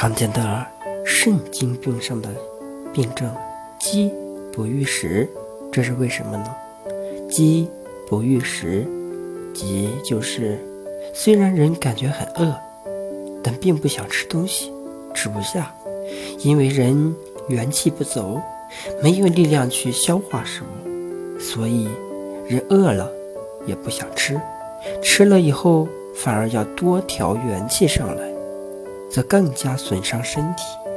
常见的肾经病上的病症，饥不欲食，这是为什么呢？饥不欲食，饥就是虽然人感觉很饿，但并不想吃东西，吃不下，因为人元气不走，没有力量去消化食物，所以人饿了也不想吃，吃了以后反而要多调元气上来。则更加损伤身体。